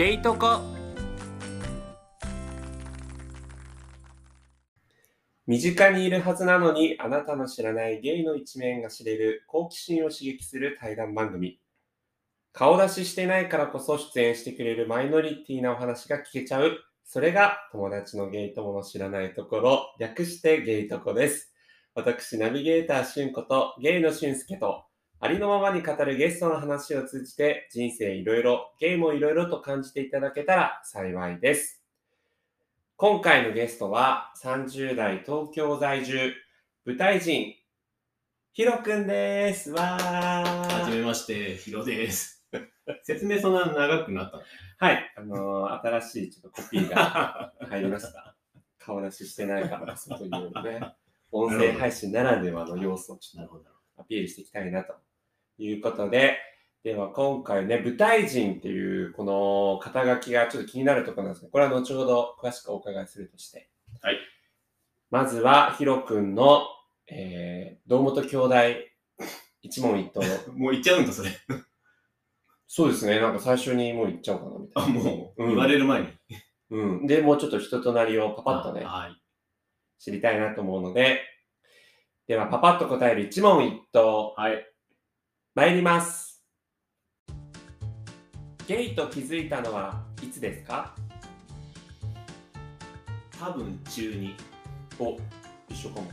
ゲイトコ。身近にいるはずなのにあなたの知らないゲイの一面が知れる好奇心を刺激する対談番組。顔出ししてないからこそ出演してくれるマイノリティなお話が聞けちゃう。それが友達のゲイ友の知らないところ。略してゲイトコです。私ナビゲーターしゅんことゲイのしゅんすけと。ありのままに語るゲストの話を通じて人生いろいろ、ゲイもいろいろと感じていただけたら幸いです。今回のゲストは30代東京在住、舞台人、ヒロくんです。わはじー。めまして、ヒロです。説明そんな長くなったの？はい、あのー新しいちょっとコピーが入りました。顔出ししてないからこそというね、音声配信ならではの要素をちょっと。アピールしていきたいなということで、では今回ね、舞台人っていうこの肩書きがちょっと気になるところなんですけど、これは後ほど詳しくお伺いするとして。はい。まずはヒロ君の、えー、堂本兄弟一問一答。もう言っちゃうんだ、それ。そうですね、なんか最初にもう言っちゃおうかなみたいあ、な。もう、うん言われる前に。うん。で、もうちょっと人となりをパパッとね、はい。知りたいなと思うので、ではパパッと答える一問一答。はい。参ります。ゲイと気づいたのはいつですか？多分中に。お、一緒かも。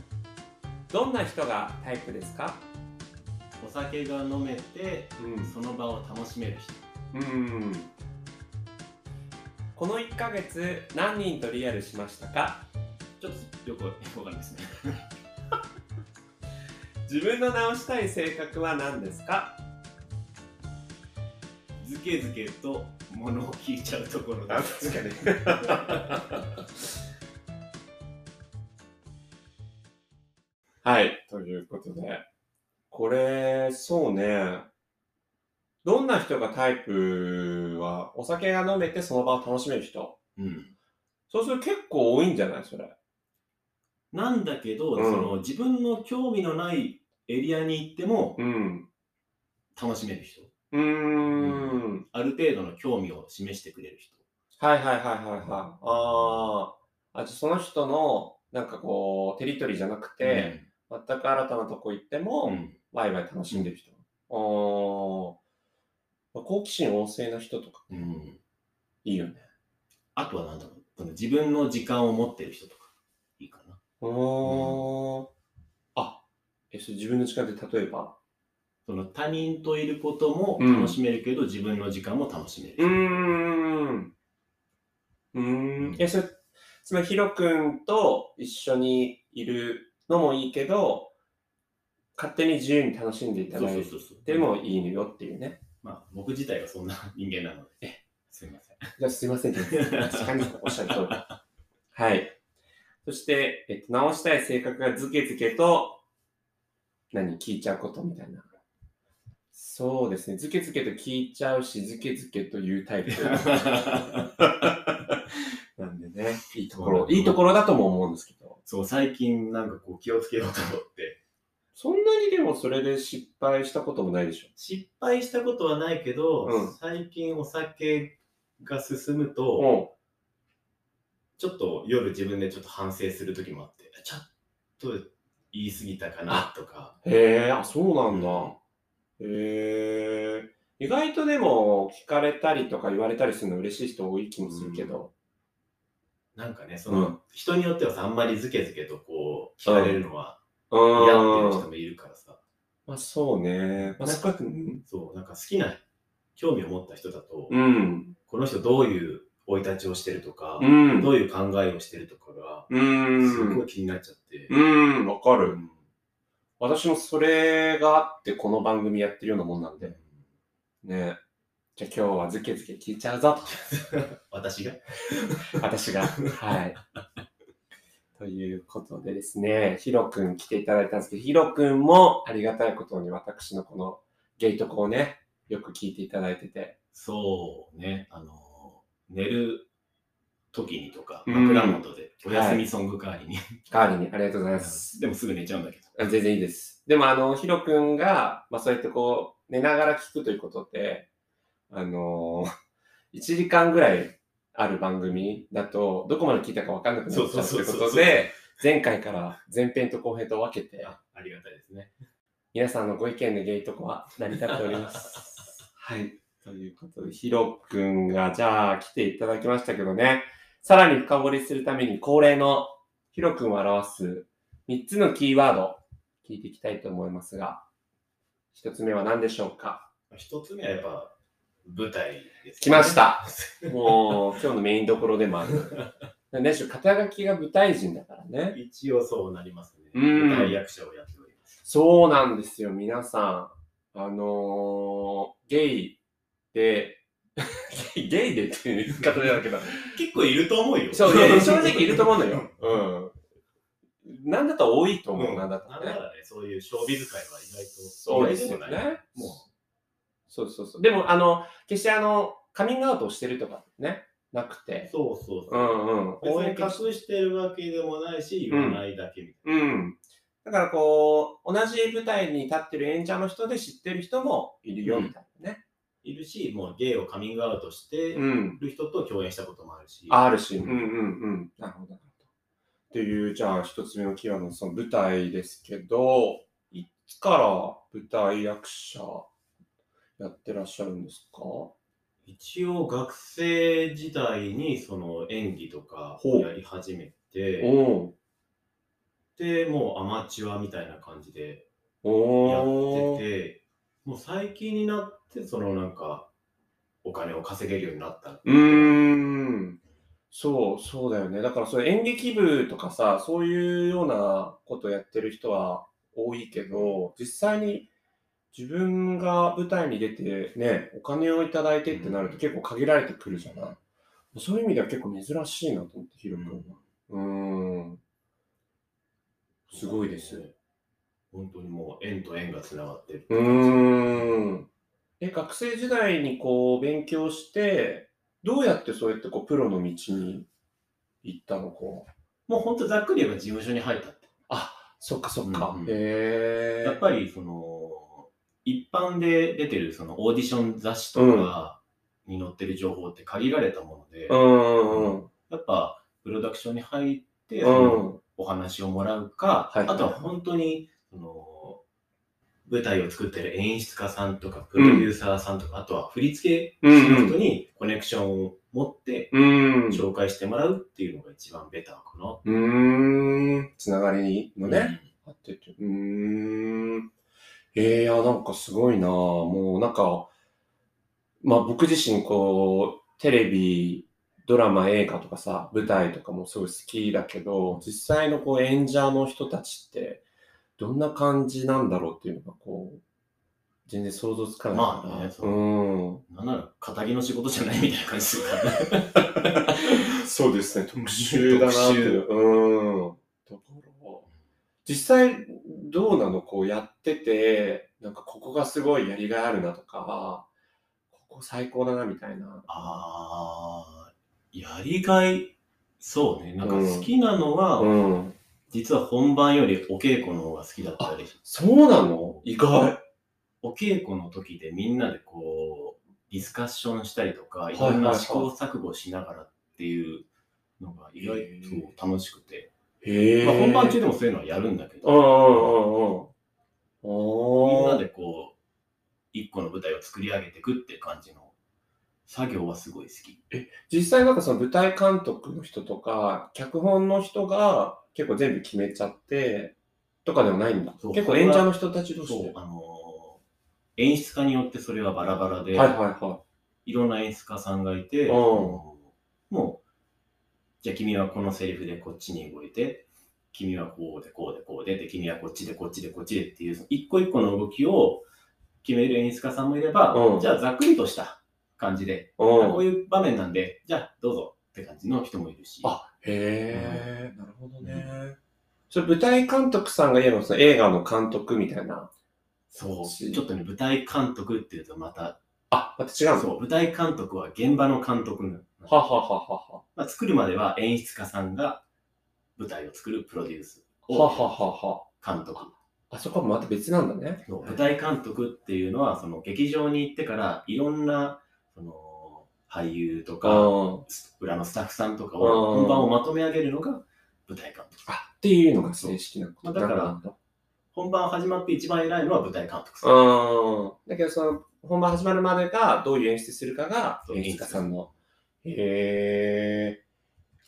どんな人がタイプですか？お酒が飲めて、うんその場を楽しめる人。うん。この1ヶ月何人とリアルしましたか？ちょっとよくわかんないですね。自分の直したい性格は何ですか？ずけずけと物を聞いちゃうところかに。はい、ということで、これ、そうね、どんな人がタイプは、お酒が飲めてその場を楽しめる人？うん。そうすると結構多いんじゃないそれ？なんだけど、うんその自分の興味のないエリアに行ってもうん。楽しめる人。うーん。ある程度の興味を示してくれる人。はいはいはいはいはい。あーあ。じゃあその人の、なんかこう、テリトリーじゃなくて、全く新たなとこ行っても、うん、ワイワイ楽しんでる人。ああ。好奇心旺盛な人とか、うん。いいよね。あとはなんだろう、その自分の時間を持ってる人とか、いいかな。うーん。あ、え、それ自分の時間で例えば？その他人といることもうん楽しめるけど、自分の時間も楽しめる人。うーん。うーん。え、それ、つまりヒロ君と一緒にいるのもいいけど、勝手に自由に楽しんでいただい。てもいいのよっていうね。まあ、僕自体がそんな人間なので、すいません。じゃあすいません。確かにおっしゃる通り。はい。そして、えっと、直したい性格がズケズケと、何、聞いちゃうことみたいな。そうですね。ズケズケと聞いちゃうし、ズケズケというタイプ。なんでね、いいところ、いいところだとも思うんですけど。そう、最近なんかこう気をつけようと思って、そんなにでもそれで失敗したこともないでしょ。失敗したことはないけど、うん最近お酒が進むと、おちょっと夜自分でちょっと反省する時もあって、ちょっと言い過ぎたかなとか。へえ、あ、そうなんだ。へえ。意外とでも聞かれたりとか言われたりするの嬉しい人多い気もするけど。なんかね、その、うん人によってはさ、あんまりズケズケとこう、聞かれるのはうん。嫌っていう人もいるからさ、まあそうね。まあ、少なんそう、なんか好きな、興味を持った人だと、うん。この人どういう生い立ちをしてるとか、うん。どういう考えをしてるとかが、うん。すごい気になっちゃって。うん、わかる。うん私もそれがあってこの番組やってるようなもんなんで。ね。じゃあ今日はズケズケ聞いちゃうぞ 私が？と。私が。はい。ということでですね、ヒロくん来ていただいたんですけど、ヒロくんもありがたいことに私のこのゲートコをね、よく聞いていただいてて。そうね、あの、寝る時にとか、うん枕元でお休みソング代わりに、代わりにありがとうございます。でもすぐ寝ちゃうんだけど。あ全然いいです。でも、あの、ヒロ君が、まあ、そうやってこう、寝ながら聞くということって、あのー1時間ぐらいある番組だと、どこまで聞いたか分かんなくなっちゃうというそうそうそうそうことで、前回から前編と後編と分けて、あありがたいですね。皆さんのご意見でゲイとこは成り立っております。はい。ということで、ヒロくんがじゃあ来ていただきましたけどね、さらに深掘りするために恒例のヒロくんを表す3つのキーワード、聞いていきたいと思いますが、1つ目は何でしょうか？一つ目はやっぱ舞台です、来まし。た。もう今日のメインどころでもある。何でしょう、肩書きが舞台人だからね。一応そうなりますね。うん舞台役者をやっております。そうなんですよ、皆さん。あのー、ゲイで、ゲイでっていう言い方だけど、結構いると思うよ。そう、いや 正直いると思うのよ。うん。なんだったら多いと思う、うんなんだった。なんならね、そういうショービズ界は意外と。そうですよ意外でもないね。もう。そうそうそう。でも、あの、決してあの、カミングアウトをしてるとかね、なくて。そうそうそう。うんうん。別に公隠してるわけでもないし、言わないだけみたいうん。だからこう、同じ舞台に立ってる演者の人で知ってる人もいるよ、うんみたいなね。な。いるし、もうゲイをカミングアウトしてうん。る人と共演したこともあるし。あるし、うんうんうん。なるほど。っていう、じゃあ一つ目のキーワードのその舞台ですけど、いつから舞台役者やってらっしゃるんですか？一応学生時代にその演技とかやり始めて、おで、もうアマチュアみたいな感じでおやおってて、もう最近になって、そのなんか、お金を稼げるようになった。うーん。そう、そうだよね。だからそれ演劇部とかさ、そういうようなことやってる人は多いけど、実際に自分が舞台に出てね、お金をいただいてってなると結構限られてくるじゃない。そういう意味では結構珍しいなと思って、ヒロ君は。うーん。すごいです。本当にもう縁と縁がつながってる。うーん。え、学生時代にこう勉強して、どうやってそうやってこうプロの道に行ったの？か。もう本当ざっくり言えば事務所に入ったって。そっかそっか。うんうんへえ。やっぱりその、一般で出てるそのオーディション雑誌とかに載ってる情報って限られたもので、やっぱプロダクションに入って。お話をもらうか、はいあとは本当にその舞台を作ってる演出家さんとかプロデューサーさんとか、あとは振り付けの人にコネクションを持ってうん。う紹介してもらうっていうのが一番ベターかな。ーん。つながりのね。うんあってて。うーん。ええいや、なんかすごいなもうなんか、まあ僕自身こう、テレビ、ドラマ、映画とかさ、舞台とかもすごい好きだけど、実際のこう演者の人たちって、どんな感じなんだろうっていうのがこう、全然想像つかない。まあねそううん。なんなら、肩着の仕事じゃないみたいな感じするからね。そうですね、特殊だなっていう。特うん。だから、実際どうなの？こうやってて、なんかここがすごいやりがいあるなとか、ここ最高だなみたいな。あー、やりがい、そうね。なんか好きなのは、うん。実は本番よりお稽古の方が好きだったり、そうなの？意外。お稽古の時でみんなでこう、ディスカッションしたりとか、いろんな試行錯誤しながらっていうのが意外と楽しくて。まあ、本番中でもそういうのはやるんだけど、みんなでこう、一個の舞台を作り上げていくって感じの作業はすごい好き。実際なんかその舞台監督の人とか、脚本の人が結構全部決めちゃって、とかではないんだ。そう結構演者の人たち同。そう、あのー演出家によってそれはバラバラで、はいはいはい。いろんな演出家さんがいて、うんもう、じゃあ君はこのセリフでこっちに動いて、君はこうでこうでこうで、で、君はこっちでこっちでこっちでっていう、一個一個の動きを決める演出家さんもいれば、うんじゃあざっくりとした感じで、うんこういう場面なんで、じゃあどうぞって感じの人もいるし。あ、へえ、なるほどね。それ舞台監督さんが言えばその映画の監督みたいな。そう。しちょっとね、舞台監督っていうとまた、あ、また違うの？そう、舞台監督は現場の監督なのははははまあ、作るまでは演出家さんが舞台を作るプロデュースは。はをははは。監督。あそこはまた別なんだね。舞台監督っていうのは、その劇場に行ってからいろんな、その、俳優とあか、ー裏のスタッフさんとかうんを、本番をまとめ上げるのが舞台監督。あっていうのが正式なことまあだから本番始まって一番偉いのは舞台監督さん。うん。だけど、その、本番始まるまでがどういう演出するかが演出家さんの。へえ。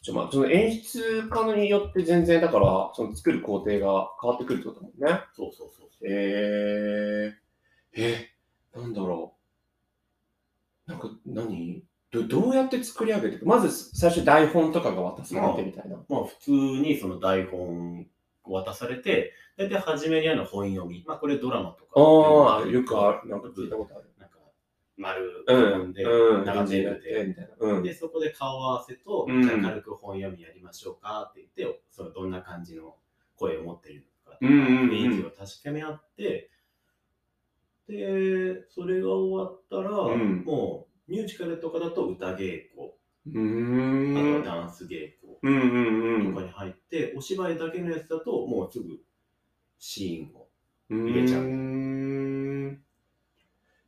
ちょ、まあ、その演出家によって全然、だから、その作る工程が変わってくるってことだもんね。そうそうそうそう。へえ。え、なんだろう。なんか、何？どどうやって作り上げていく？まず最初台本とかが渡されてみたいな。まあ普通にその台本を渡されて、大体初めにあるのは本読み。まあこれドラマとか。ああ、よくある。なんか聞いたことある。なんか丸うん。で、うん。長ゼやって、ルで。みたいな。うん。で、そこで顔合わせと、うんじゃあ軽く本読みやりましょうかって言って、そのどんな感じの声を持っているのか、うん雰囲気を確かめ合って、で、それが終わったら、うんもうミュージカルとかだと歌稽古、う。あとはダンス稽古うんとかに入って、お芝居だけのやつだと、もうすぐシーンを。入れちゃうう。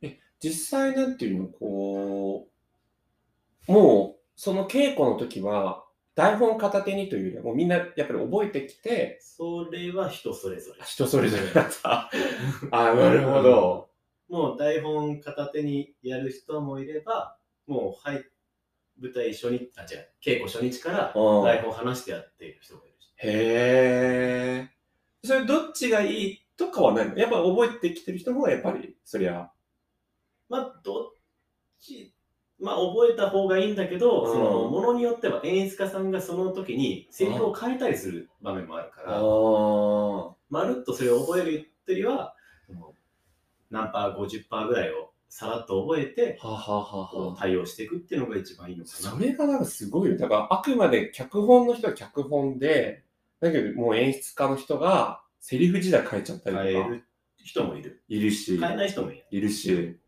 え、実際なんていうの、こう、もう、その稽古の時は、台本片手にというよりは、もうみんなやっぱり覚えてきて、それは人それぞれ。人それぞれだった。あ、なるほど。もう台本片手にやる人もいれば、もう、はい、舞台初日、あ、違う、稽古初日からうん台本話してやっている人がいるし。へえ。それどっちがいいとかはないの？やっぱ覚えてきてる人の方がやっぱり、そりゃ。まあ、どっち、まあ、覚えた方がいいんだけど、うんその、ものによっては演出家さんがその時にセリフを変えたりする場面もあるから、あ。まるっとそれを覚えるっていうよりは、何パー、50%ぐらいをさらっと覚えて、はあはあはあ対応していくっていうのが一番いいのかな。それがなんかすごいよ。だからあくまで脚本の人は脚本で、だけどもう演出家の人がセリフ自体変えちゃったりとか変える人もいる。いるし、変えない人もいる。いるし、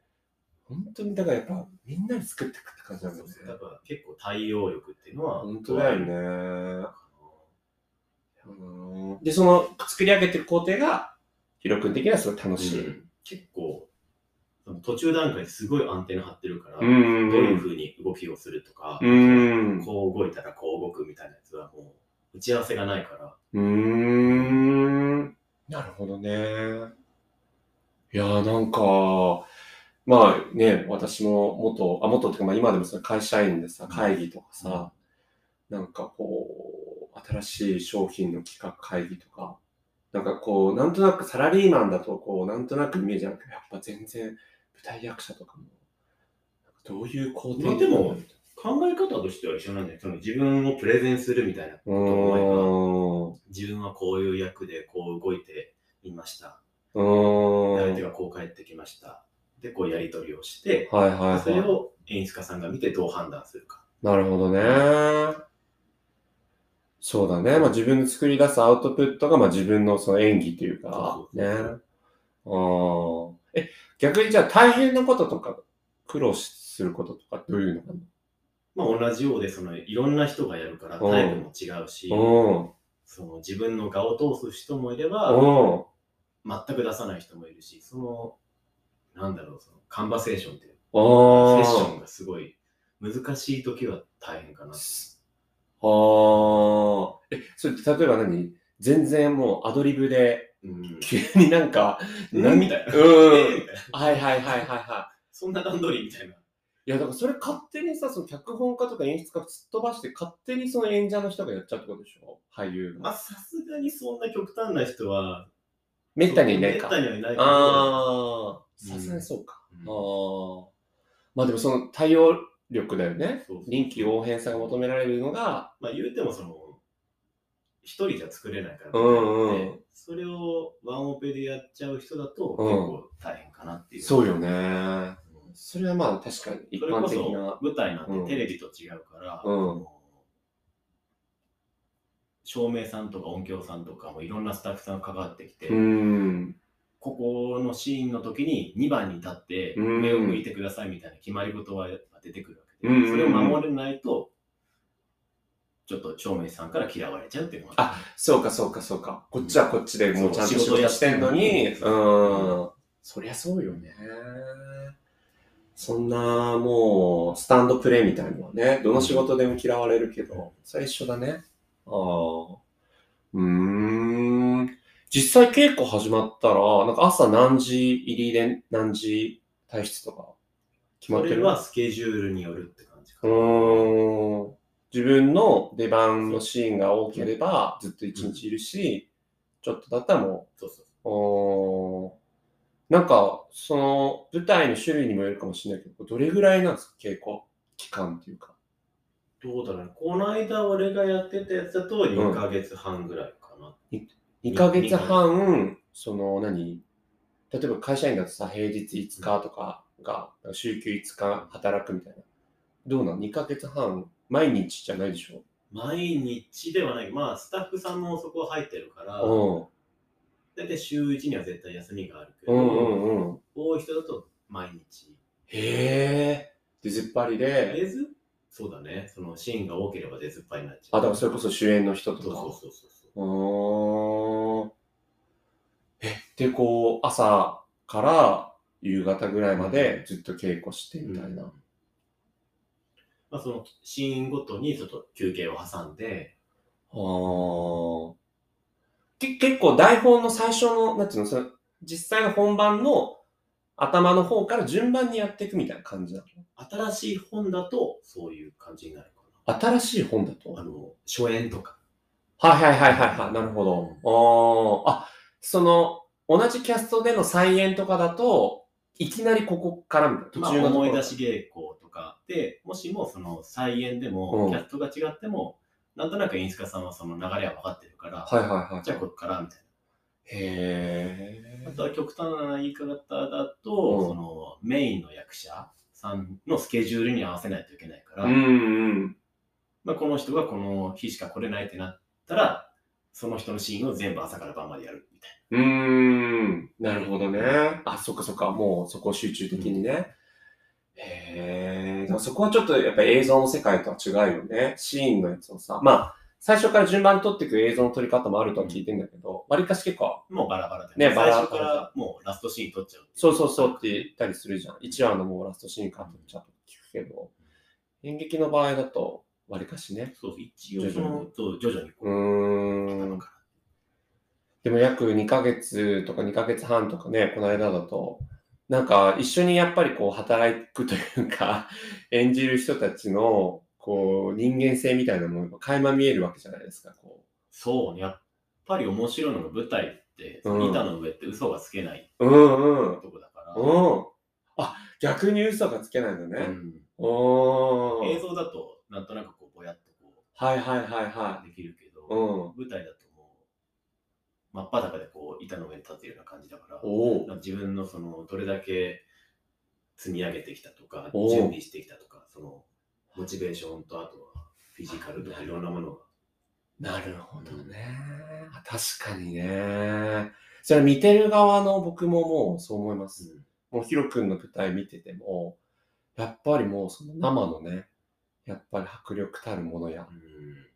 本当にだからやっぱみんなで作っていくって感じなんだよね。だから結構対応力っていうのは。本当だよね。うんで、その作り上げていく工程が、ヒロ君的にはすごい楽しい。うん結構、その途中段階ですごいアンテナ張ってるから、んどういう風に動きをするとか、うん。こう動いたらこう動くみたいなやつはもう打ち合わせがないから、うーん。なるほどね。いやーなんか、まあね、私も元、あ、元っていうか、まあ今でもその会社員でさ、会議とかさ、なんかこう、新しい商品の企画会議とか、なんかこう、なんとなくサラリーマンだと、こう、なんとなくイメージあるけど、やっぱ全然舞台役者とかも、どういう工程まあでも考え方としては一緒なんだよ。その自分をプレゼンするみたいなこと思えば。自分はこういう役でこう動いていました。相手がこう帰ってきました。で、こうやり取りをして、はいはいはい。それを演出家さんが見てどう判断するか。なるほどね。そうだね。まあ自分の作り出すアウトプットがまあ自分のその演技というかね。ああ。え、逆にじゃあ大変なこととか苦労することとかどういうのかまあ同じようで、そのいろんな人がやるからうんタイプも違うし。その自分の画を通す人もいれば、うん。全く出さない人もいるし、その、なんだろう、そのカンバセーションっていう。セッションがすごい難しい時は大変かな。ああ。え、それ例えば何？全然もうアドリブでうん。急になんか、うんみたいな。うん。え？みたいな。はいはいはいはいはい。そんな段取りみたいな。いや、だからそれ勝手にさ、その脚本家とか演出家すっ飛ばして、勝手にその演者の人がやっちゃうってことでしょ？俳優が。まあさすがにそんな極端な人は、めったにいないか。めったにはいないけど、ああ、うんさすがにそうか。うんああ。まあでもその対応力だよね。そうそう臨機応変さが求められるのが、まあ言うてもその、一人じゃ作れないから、うんうんでそれをワンオペでやっちゃう人だとうん結構大変かなっていう。そうよね。うんそれはまあ確かに一般的な。舞台なんうんてテレビと違うから、うん照明さんとか音響さんとかもいろんなスタッフさんが関わってきて、うん。ここのシーンの時に2番に立ってうん目を向いてくださいみたいな決まり事は出てくるわけで、うんそれを守れないと、ちょっと照明さんから嫌われちゃうっていうのがあ、そうかそうかそうか。こっちはこっちでもうちゃんと仕事してんのに、仕事やってんのにうん。そりゃそうよね。そんな、もう、スタンドプレイみたいなのはね、どの仕事でも嫌われるけど、それ一緒だね。ああ。うーん。実際稽古始まったら、なんか朝何時入りで何時退出とか決まってる？それはスケジュールによるって感じかうな。ーん。自分の出番のシーンが多ければずっと一日いるし、ちょっとだったらもそうそう。う、おーなんか、その舞台の種類にもよるかもしれないけど、どれぐらいなんですか、稽古？期間っていうか。どうだろうね。この間俺がやってたやつだと2ヶ月半ぐらいかな。2ヶ月半、その何？例えば会社員だとさ、平日5日とかが、週休5日働くみたいな。どうなん ?2 ヶ月半、毎日じゃないでしょ？毎日ではない。まあ、スタッフさんもそこ入ってるから、うん。大体週1には絶対休みがあるけど、うんうんうん。多い人だと毎日。へえ。出ずっぱりで、出ず？そうだね。そのシーンが多ければ出ずっぱりになっちゃう。あ、だからそれこそ主演の人とか。そうそうそうそう。うーん。え、で、こう、朝から夕方ぐらいまでずっと稽古してみたいな。うんまあ、そのシーンごとにちょっと休憩を挟んで、け結構台本の最初の、なんていうの、その実際の本番の頭の方から順番にやっていくみたいな感じな新しい本だとそういう感じになるかの新しい本だと？な。あの、初演とか。はいはいはいはいはい、なるほど。あー。あ、その、同じキャストでの再演とかだと、いきなりここからみたいな、途まあ、中のところ。思い出し稽古とかで、もしもその再演でも、うんキャストが違っても、なんとなく演出家さんはその流れは分かってるから、はいはいはい。じゃあここからみたいへな。あとは極端な言い方だと、うんそのメインの役者さんのスケジュールに合わせないといけないから、ー。うんうん。まあ、この人がこの日しか来れないってなったら、その人のシーンを全部朝から晩までやるみたいうーん。なるほどね。あ、そっかそっか。もうそこ集中的にね。へえ。そこはちょっとやっぱり映像の世界とは違うよね。シーンのやつをさ。まあ、最初から順番に撮っていく映像の撮り方もあるとは聞いてんだけど、わりかし結構、な。もうバラバラで、ねバラバラ最初からもうラストシーン撮っちゃうそうそうそうって言ったりするじゃん。1話のもうラストシーンから撮っちゃうと聞くけど、演劇の場合だと、わりかしね。そうそう、一応その、そう徐々にこうう、ーん。でも約2ヶ月とか2ヶ月半とかね、この間だと、なんか一緒にやっぱりこう働くというか、演じる人たちのこう人間性みたいなものが垣間見えるわけじゃないですか。こそうね、やっぱり面白いのが舞台って、うん板の上って嘘がつけないうんうん。とこだから、うん。あ、逆に嘘がつけないのね。うん映像だとなんとなくこうぼやっとこはいはいはいはうできるけど、い。うん。舞台だと真っ裸でこう板の上に立つような感じだから、おお。なんか自分のそのどれだけ積み上げてきたとか準備してきたとかそのモチベーションとあとはフィジカルとかいろんなものがなるほどね。確かにね。それは見てる側の僕ももうそう思います。もうヒロ君の舞台見てても、やっぱりもうその生のね、やっぱり迫力たるものや、うん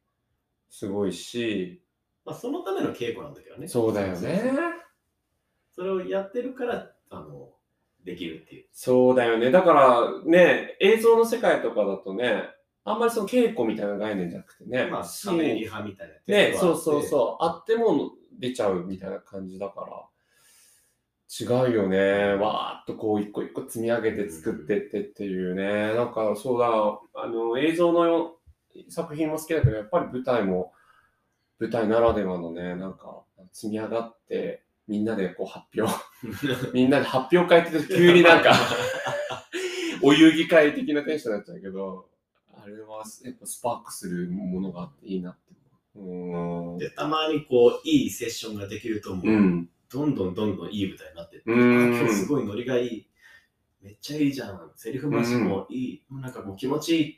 すごいし、まあ、そのための稽古なんだけどねそうだよね。それをやってるからあのできるっていうそうだよね。だからね、映像の世界とかだとね、あんまりその稽古みたいな概念じゃなくてね、まあシカメリハみたいなね、そううそうそう、あっても出ちゃうみたいな感じだから、違うよね。わーっとこう一個一個積み上げて作ってってっていうね。なんかそうだ、あの映像の作品も好きだけど、やっぱり舞台も舞台ならではのね、なんか積み上がって、みんなでこう発表、みんなで発表会って急になんか お遊戯会的なテンションになっちゃうけど、あれはやっぱスパークするものがあっていいなって思う。でたまにこういいセッションができるともう、うん。どんどんどんどんいい舞台になってって、今日すごいノリがいい。めっちゃいいじゃん。セリフ回しもいい、もうなんかもう気持ちいいっ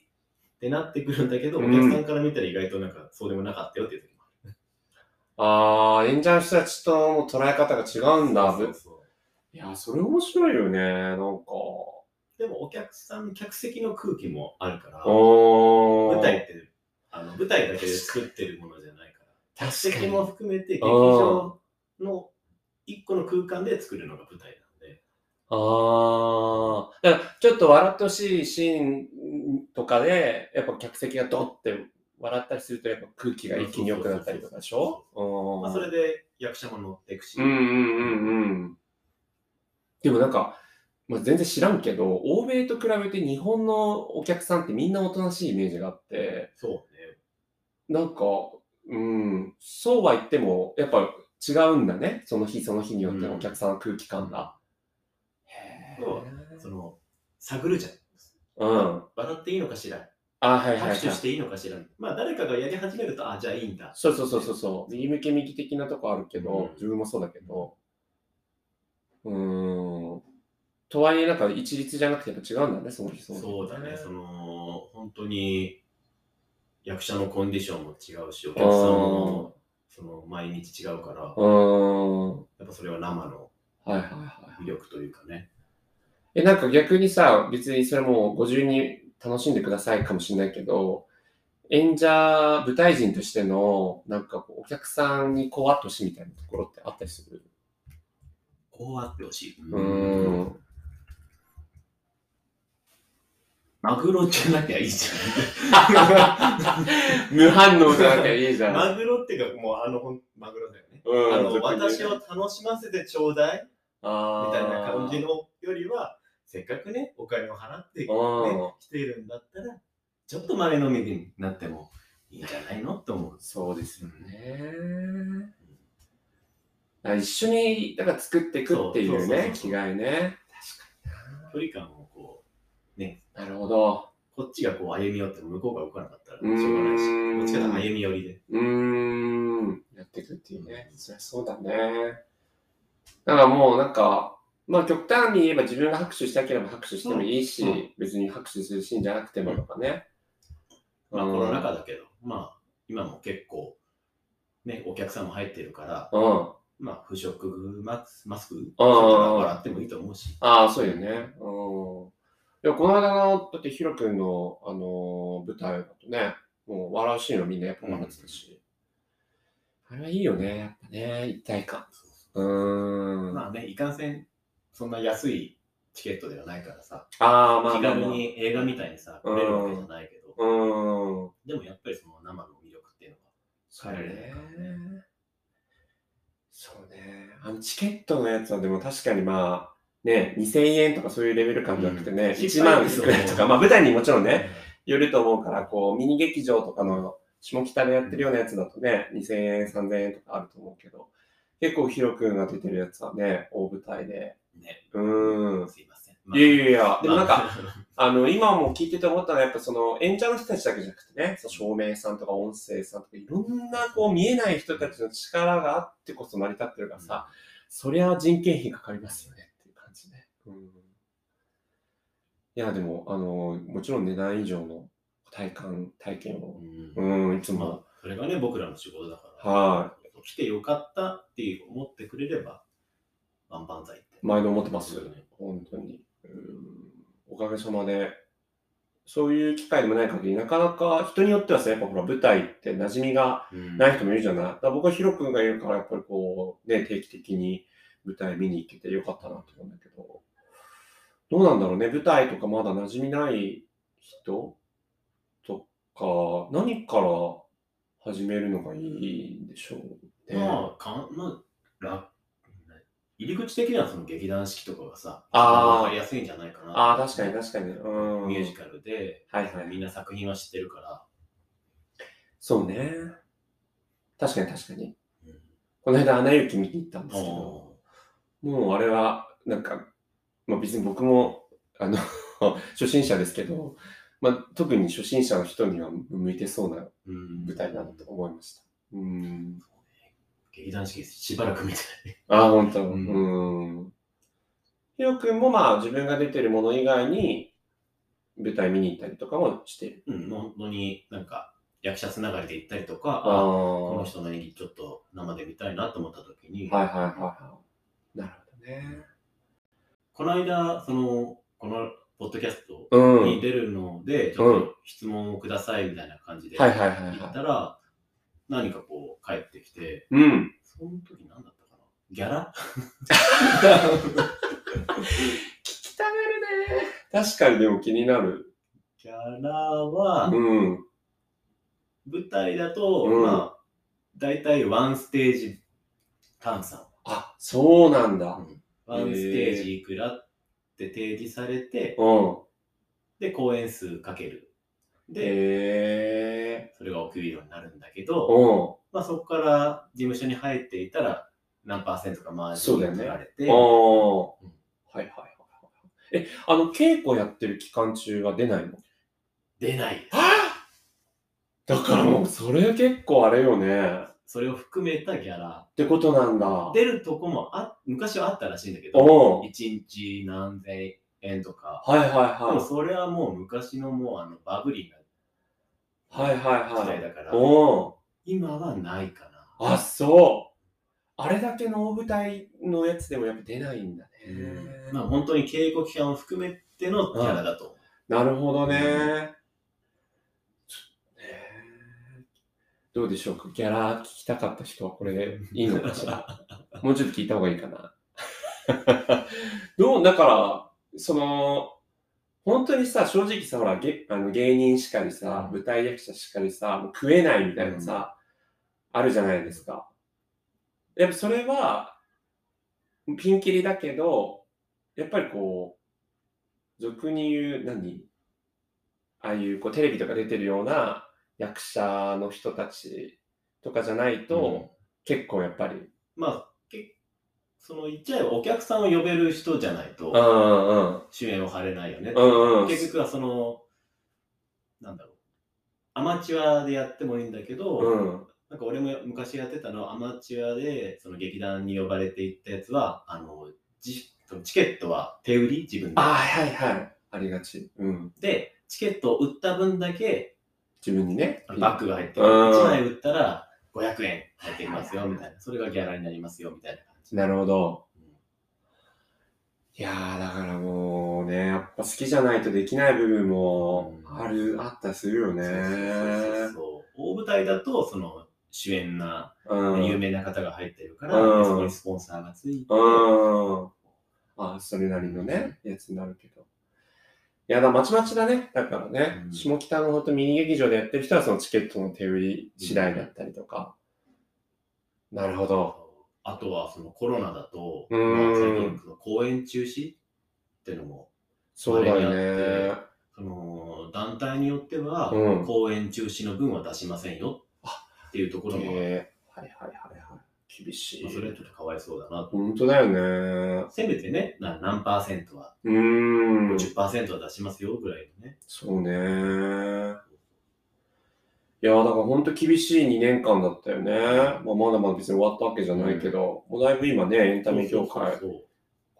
てなってくるんだけど、うん。お客さんから見たら意外となんかそうでもなかったよっていうああ、演者の人たちとも捉え方が違うんだ。そうそういや、それ面白いよね。なんか。でもお客さん客席の空気もあるから舞台ってあの舞台だけで作ってるものじゃないから客席も含めて劇うん場の一個の空間で作るのが舞台なんでああ。だから、ちょっと笑ってほしいシーンとかで、やっぱ客席がドンって笑ったりすると、やっぱ空気が一気に良くなったりとかでしょ？まあ、それで役者も乗っていくし。うんうんうんうん。でもなんか、まあ、全然知らんけど、欧米と比べて日本のお客さんってみんなおとなしいイメージがあって、そうね。なんか、うん、そうは言っても、やっぱ違うんだね。その日その日によってのお客さんの空気感が。へそうえ。その、探るじゃん。うん。笑っていいのかしらあ、はいはいはい。拍手していいのかしら？まあ、誰かがやり始めると、あ、じゃあいいんだ。そうそうそうそうそう。右向け右的なとこあるけど、うん自分もそうだけど、うーん。とはいえ、なんか一律じゃなくてやっぱ違うんだね、その日そうだね。その、本当に、役者のコンディションも違うし、おう客さんも、その、毎日違うから、ん。うん。はやっぱそれは生のいはいはい。魅力というかね。え、なんか逆にさ、別にそれもご自由に楽しんでくださいかもしれないけど、演者、舞台人としての、なんかこうお客さんにこうあってほしいみたいなところってあったりする？こうあってほしい。う。マグロじゃなきゃいいじゃ無反応じゃなきゃいいじゃん。ん。マグロっていうか、もうあの、マグロだよね。うんあの、私を楽しませてちょうだいみたいな感じのよりは、せっかくね、お金を払って、ね、うん来ているんだったら、ちょっと前のめりになってもいいんじゃないの？って思う。そうですよね。あ一緒にだから作っていくっていうね、そうそうそうそう気概ね。距離感をこう、ね、なるほど。こっちがこう歩み寄っても向こうが動かなかったらしょうがないし、こっちから歩み寄りで。うーん、やっていくっていうね。そりゃそうだね。だからもうなんか、まあ極端に言えば自分が拍手したければ拍手してもいいし、うん別に拍手するシーンじゃなくてもとかね。まあコうんロナ禍だけど、まあ今も結構、ね、お客さんも入ってるから、うん。まあ不織布マスマスク笑ってもいいと思うし。ああ、そうよね。うん。いや、この間の、だってヒロ君の、あのー舞台だとね、もう笑うシーンはみんなやっぱ笑ってたし。あれはいいよね、やっぱね、一体感。うーん。まあね、いかんせん、そんな安いチケットではないからさ、ああ、まあ気。軽に映画みたいにさ、来れるわけじゃないけど、うーん。でもやっぱりその生の魅力っていうのがそうね。そうね。あのチケットのやつはでも確かにまあ、ね、2000円とかそういうレベル感じゃなくてね、うん1万いくらとか、まあ舞台にもちろんね、ね、よると思うから、こう、ミニ劇場とかの下北でやってるようなやつだとね、2000円、3000円とかあると思うけど、結構ヒロ君が出てるやつはね、大舞台で。ね、うーん。すいません。いやいやいや、でもなんか、ま あの、今も聞いてて思ったのは、やっぱその演者の人たちだけじゃなくてね、その照明さんとか音声さんとか、いろんなこう見えない人たちの力があってこそ成り立ってるからさ、そりゃ人件費かかりますよねっていう感じね。うん。いや、でも、あの、もちろん値段以上の体感、体験あを、うんうん、いつまあも、、それがね、僕らの仕事だから、は来てよかったって思ってくれれば、万々歳。毎度思ってます本当に。うん、おかげさまで、そういう機会でもない限り、なかなか人によってはさ、やっぱほら、舞台って馴染みがうんない人もいるじゃない。だから僕はヒロ君がいるから、やっぱりこう、ね、定期的に舞台見に行けてよかったなと思うんだけど、どうなんだろうね、舞台とかまだ馴染みない人とか、何から始めるのがいいんでしょうね。まあ、かんまあ、ら入り口的にはその劇団四季とかがさ、あーわかりやすいんじゃないかな。ああ、確かに確かに。うん。ミュージカルで、はいはいみんな作品は知ってるから、そうね。確かに確かに。うんこの間、アナ雪見に行ったんですけど、あもうあれは、なんか、まあ別に僕も、あの、初心者ですけど、まあ特に初心者の人には向いてそうな舞台だなと思いました。うん。劇団四季しばらく見てああ、本当。ううんん。ヒロ君もまあ自分が出てるもの以外に舞台見に行ったりとかもしてる。ない。うん、本当になんか役者つながりで行ったりとか、あこの人の演技ちょっと生で見たいなと思った時に、はいはいはいはい。なるほどね。この間、その、このポッドキャストうん。に出るので、ちょっと質問をくださいみたいな感じではいはいはい言っはたら、何かこう帰ってきて、い。うん。その時何だったかな？ギャラ？きたがるね。確かにでも気になる。ギャラは、うん。舞台だと、うんまあ、大体ワンステージ換算。あ、そうなんだ。ワンステージいくらって提示されて、うん。で、公演数かける。で、それがお給料になるんだけー。ど、うん。まあ、そこから事務所に入っていたら、何パーセントかマージンが取られて、ああ。うんはいはいはいはい。え、あの、稽古やってる期間中は出ないの？出ない。だからもう、それ結構あれよね。っそれを含めたギャラ。てことなんだ。出るとこもあ昔はあったらしいんだけおど、う1日何千円とか。はいはいでもはい。それはもう昔のもうあのバブリーなはいはい時はい。代だから、お今はないかな。あ、そう。あれだけの大舞台のやつでもやっぱ出ないんだね。うんまあ本当に稽古期間を含めてのキャラだと。なるほどね。ねどうでしょうか？ギャラ聞きたかった人はこれでいいのかしら？もうちょっと聞いた方がいいかな。どう、だから、その、本当にさ、正直さ、ほら、げあの芸人しかりさ、うん。舞台役者しかりさ、もう食えないみたいなさ、あるじゃないですか。やっぱそれは、ピンキリだけど、やっぱりこう、俗に言う、何？ああいうこうテレビとか出てるような役者の人たちとかじゃないと、うん。結構やっぱり、まあ、けその言っちゃえばお客さんを呼べる人じゃないと主演を張れないよね。うんうん結局はその、なんだろう。アマチュアでやってもいいんだけど、うんなんか俺も昔やってたのはアマチュアでその劇団に呼ばれていったやつは、あの、じチケットは手売り？自分で。ああはいはいありがちうんで、チケットを売った分だけ自分にねバッグが入ってる。うん1枚売ったら500円入ってきますよみたいな。それがギャラになりますよみたいな。なるほど。うん。いやーだからもうねやっぱ好きじゃないとできない部分もある、あったりするよね。そうそうそうそう大舞台だとその主演なうん。有名な方が入ってるから、うん。でそこにスポンサーがついて、うん。あそれなりのね、やつになるけど。いやだ、まちまちだね。だからね、うん。下北のほんとミニ劇場でやってる人はそのチケットの手売り次第だったりとか。なるほど。あとはそのコロナだと、うんまあ、最近その公演中止っていうのもそうだよねあ。その団体によっては、うん公演中止の分は出しませんよっていうところも、えーはいはいはいはい。厳しいまあ、。それはちょっとかわいそうだなと。本当だよね。せめてね、な何パーセントは、うーん。50%は出しますよぐらいのね。そうね。いや、だから本当厳しい2年間だったよね。まあ、まだまだ別に終わったわけじゃないけど、もうだいぶ今ね、エンタメ業界、こ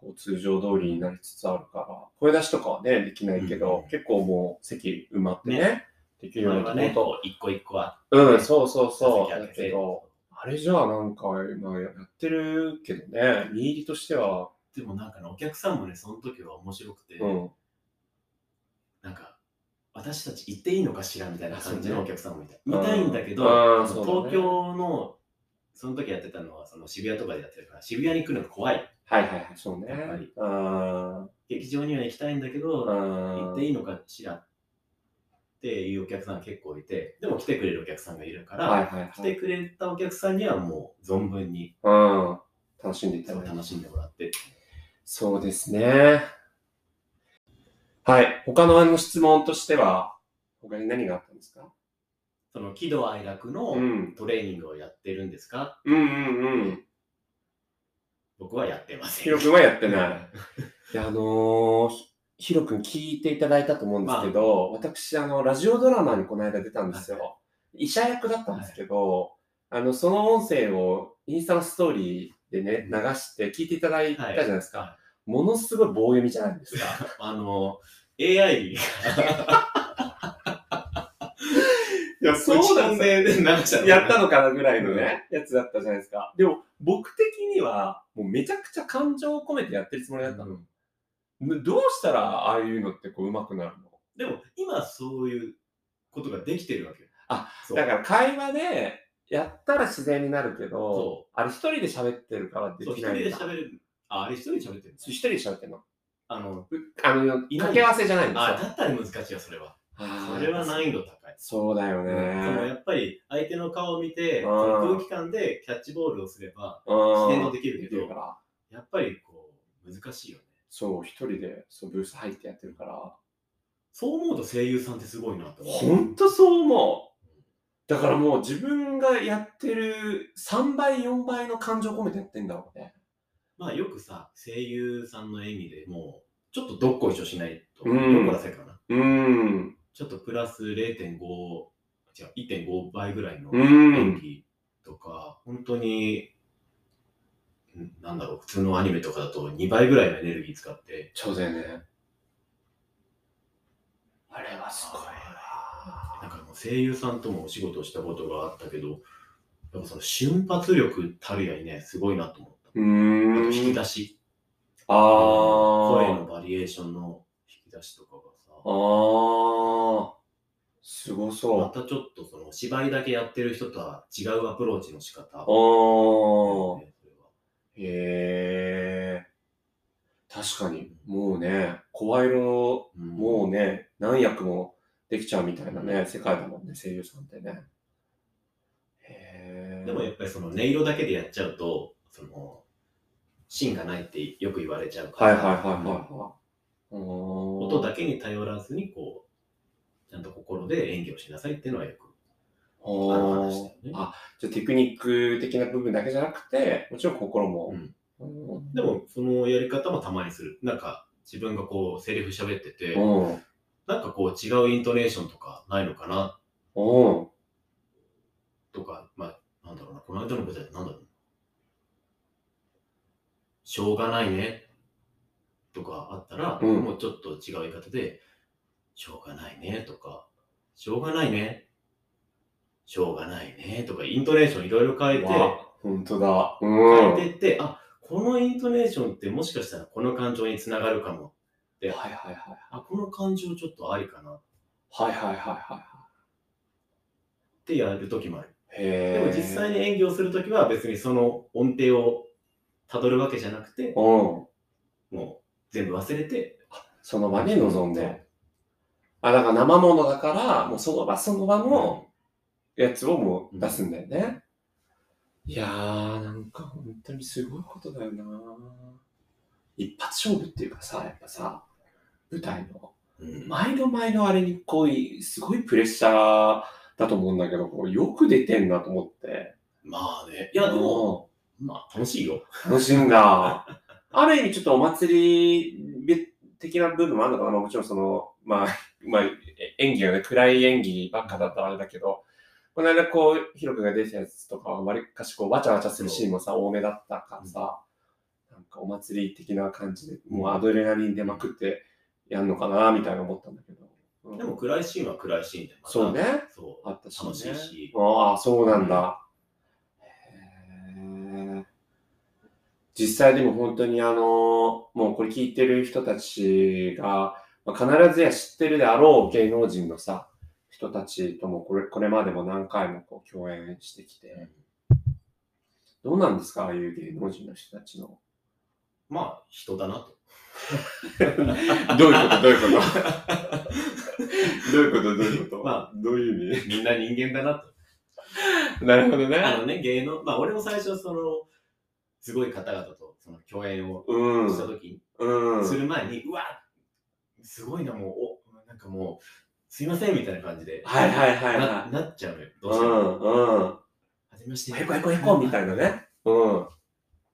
う通常通りになりつつあるから、声出しとかはね、できないけど、うん。結構もう席埋まってね、ね。できるようになって、一個一個は、うん、そうそうそう。だけど、あれじゃあなんか、まあ、やってるけどね、見入りとしては、でもなんかね、お客さんもね、その時は面白くて、うん、なんか、私たち行っていいのかしらみたいな感じのお客さんもいた。見たいんだけど、東京の、その時やってたのはその渋谷とかでやってるから、渋谷に来るのが怖い。はいはいはい、そうね。やっぱりあ劇場には行きたいんだけど、ー行っていいのかしらっていうお客さんが結構いて、でも来てくれるお客さんがいるから、はいはいはい。来てくれたお客さんにはもう存分にうん、楽しんでいただいて。楽しんでもらって。そうですね。はい。他のあの質問としては、他に何があったんですか？その喜怒哀楽のうん。トレーニングをやってるんですか、うんうんうん。僕はやってません。ヒロ君はやってない。いや、あのー、ひヒロ君聞いていただいたと思うんですけど、私、あの、ラジオドラマにこの間出たんですよ。医者役だったんですけど、あの、その音声をインスタのストーリーでね、流して聞いていただいたじゃないですか。はものすごい棒読みじゃないですか。あの、AI いや、そうなんで流したやったのかなぐらいのね、やつだったじゃないですか。でも、僕的には、もうめちゃくちゃ感情を込めてやってるつもりだったの。どうしたら、ああいうのってこう、上手くなるの？でも今そういうことができてるわけよ。あ、そうだから会話で、やったら自然になるけどそ、あれ一人で喋ってるからできないんだ。で喋る。あ、あれ一人で喋ってる一人で喋ってんのあの、うあの、掛け合わせじゃないんあ、ですよ。だったら難しいよ、それは。それは難易度高い。そうだよそのね。やっぱり相手の顔を見て、空気感でキャッチボールをすれば、うん。自然とできるけど。やっぱりこう、難しいよね。そう、一人でそうブース入ってやってるから。そう思うと声優さんってすごいなと思う。ほんとそう思う。だからもう自分がやってる3倍、4倍の感情込めてやってんだろうね。まあよくさ、声優さんの演技でもう、ちょっとどっこいしょしないと、うんどっこらせかな。うん。ちょっとプラス0.5、違う、1.5倍ぐらいのうん演技とか、本当に、んなんだろう、普通のアニメとかだと2倍ぐらいのエネルギー使って、そうだよね。あれはすごいなんかもう声優さんともお仕事をしたことがあったけど、やっぱその瞬発力たるやにね、すごいなと思った。うーん。引き出し、あー。声のバリエーションの引き出しとかがさ、あー。すごそう。またちょっとその芝居だけやってる人とは違うアプローチの仕方。おー。ねそれはへえ。確かに、もうね、声色、うんもうね、何役もできちゃうみたいなね、世界だもんね、声優さんってね。へえ。でもやっぱりその音色だけでやっちゃうと、その、芯がないってよく言われちゃうから。はいはいはいはいはい。音音だけに頼らずに、こう、ちゃんと心で演技をしなさいっていうのはよくある話だよね。あ、じゃあテクニック的な部分だけじゃなくて、もちろん心も。うんうんでも、そのやり方もたまにする。なんか、自分がこう、セリフ喋ってて、うん。なんかこう、違うイントネーションとかないのかな？うん。とか、まあ、なんだろうな、この間の舞台ってなんだろう。しょうがないね。とかあったら、うんもうちょっと違う言い方で、しょうがないねとか、しょうがないね。しょうがないねとか、イントネーションいろいろ変えて、わ本当だ。うん。変えてって、あ、このイントネーションってもしかしたらこの感情につながるかも。で、はいはいはい。あ、この感情ちょっとありかなっはいはいはいはてやるときもある。い。へえ。でも実際に演技をするときは別にその音程をたどるわけじゃなくて、うん。もう全部忘れて、その場に臨んで。あ、だから生ものだから、もうその場その場のやつをもう出すんだよね。いやー、なんか本当にすごいことだよな一発勝負っていうかさ、やっぱさ、舞台の。うん毎度毎度あれにこう、すごいプレッシャーだと思うんだけど、こうよく出てんなと思って。まあね。いや、でも、まあ楽しいよ。うん楽しいんだ。ある意味ちょっとお祭り的な部分もあるのかな、まあもちろんその、まあ、まあ、え演技がね、暗い演技ばっかだったらあれだけど、この間こう、ヒロ君が出てたやつとかは、わりかしこう、わちゃわちゃするシーンもさ、多めだったからさ、なんかお祭り的な感じで、もうアドレナリン出まくってやんのかな、みたいな思ったんだけど。うんでも暗いシーンは暗いシーンでそうね。そう。あったし、ね。楽しいしああ、そうなんだ。へえ。実際でも本当にあの、もうこれ聞いてる人たちが、まあ、必ずや知ってるであろう芸能人のさ、人たちともこれこれまでも何回もこう共演してきて、どうなんですかああいう芸能人の人たちの。まあ、人だなと。どういうことどういうこと？どういうことどういうこと？まあ、どういう意みんな人間だなと。味 なるほどね。あのね、芸能、まあ俺も最初その、すごい方々とその共演をうん。した時に、うん。する前に、うわすごいな、もう、お、なんかもう、すいませんみたいな感じで、はいはいはいなはなっちゃうのよ。どい。ううしても。んうん。はじめまして。へこへこへこみたいなね。うん。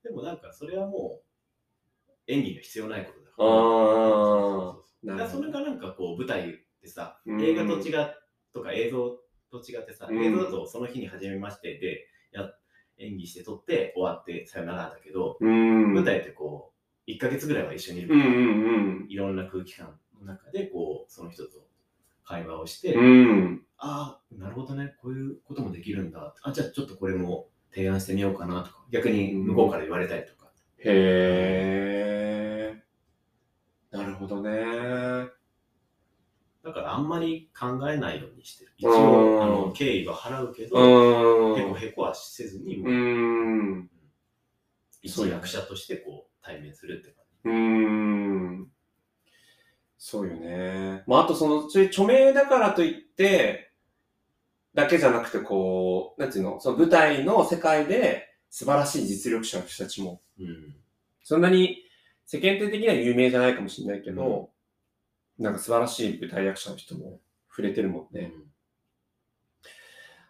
でもなんか、それはもう、演技が必要ないことだかあら。ーそうそうそうそれがなんかこう、舞台ってさ、うん映画と違うとか映像と違ってさ、うん映像だとその日に初めましてで、や演技して撮って終わってさよならだけど、うん。舞台ってこう、1ヶ月ぐらいは一緒にいるから、うんうんいろんな空気感の中で、こう、その人と会話をして、うん。うん。ああ、なるほどね、こういうこともできるんだ。あ、じゃあちょっとこれも提案してみようかなとか、逆に向こうから言われたりとか。へえ。なるほどね。だからあんまり考えないようにしてる。一う応、んあの、敬意は払うけど、うん。へこへこはせずに、一役者としてこう対面するって感うーん。そうよね。まあ、あとその、そういう著名だからといって、だけじゃなくて、こう、なんていうの、その舞台の世界で素晴らしい実力者の人たちも、じ。うん。そんなに世間体的には有名じゃないかもしれないけど、なんか素晴らしい舞台役者の人も触れてるもんね。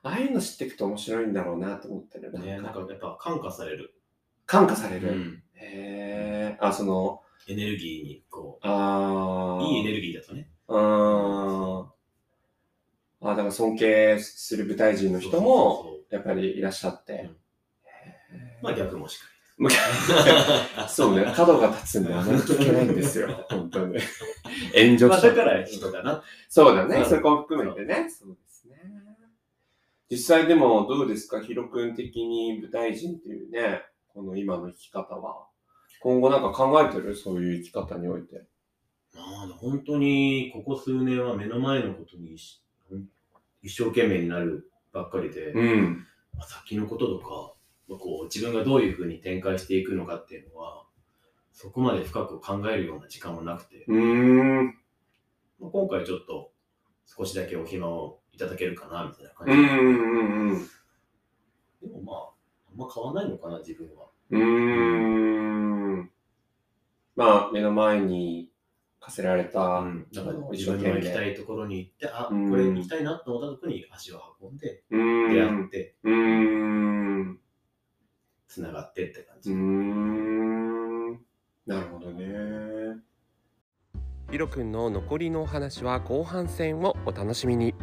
ああいうの知っていくと面白いんだろうなと思ってる。うん。ね、なんかやっぱ感化される。感化される？うん。へえ。あ、その、エネルギーにこああ。う、いいエネルギーだとね。うーん。あ、だから尊敬する舞台人の人も、やっぱりいらっしゃって。まあ逆もしかまり。あ そうね、角が立つんであまり聞けないんですよ、炎上まあしちゃうだから人だな。そうだね、うんそこも含めてね。そうですね。実際でもどうですか、ヒロ君的に舞台人っていうね、この今の生き方は。今後なんか考えてる？そういう生き方において。まあ本当にここ数年は目の前のことにし一生懸命になるばっかりで、うん。まあ先のこととか、まあこう自分がどういうふうに展開していくのかっていうのは、そこまで深く考えるような時間もなくて、うーん。まあ、今回ちょっと少しだけお暇をいただけるかなみたいな感じで、うんうんうん。でもまあ、あんま変わんないのかな、自分は。うーん。まあ、目の前に課せられた、うん、だから一自分の行きたいところに行って、あ、うんこれ行きたいなと思ったところに足を運んで。出会って。つながってって感じ。なるほどね。ヒロ君の残りのお話は後半戦をお楽しみに。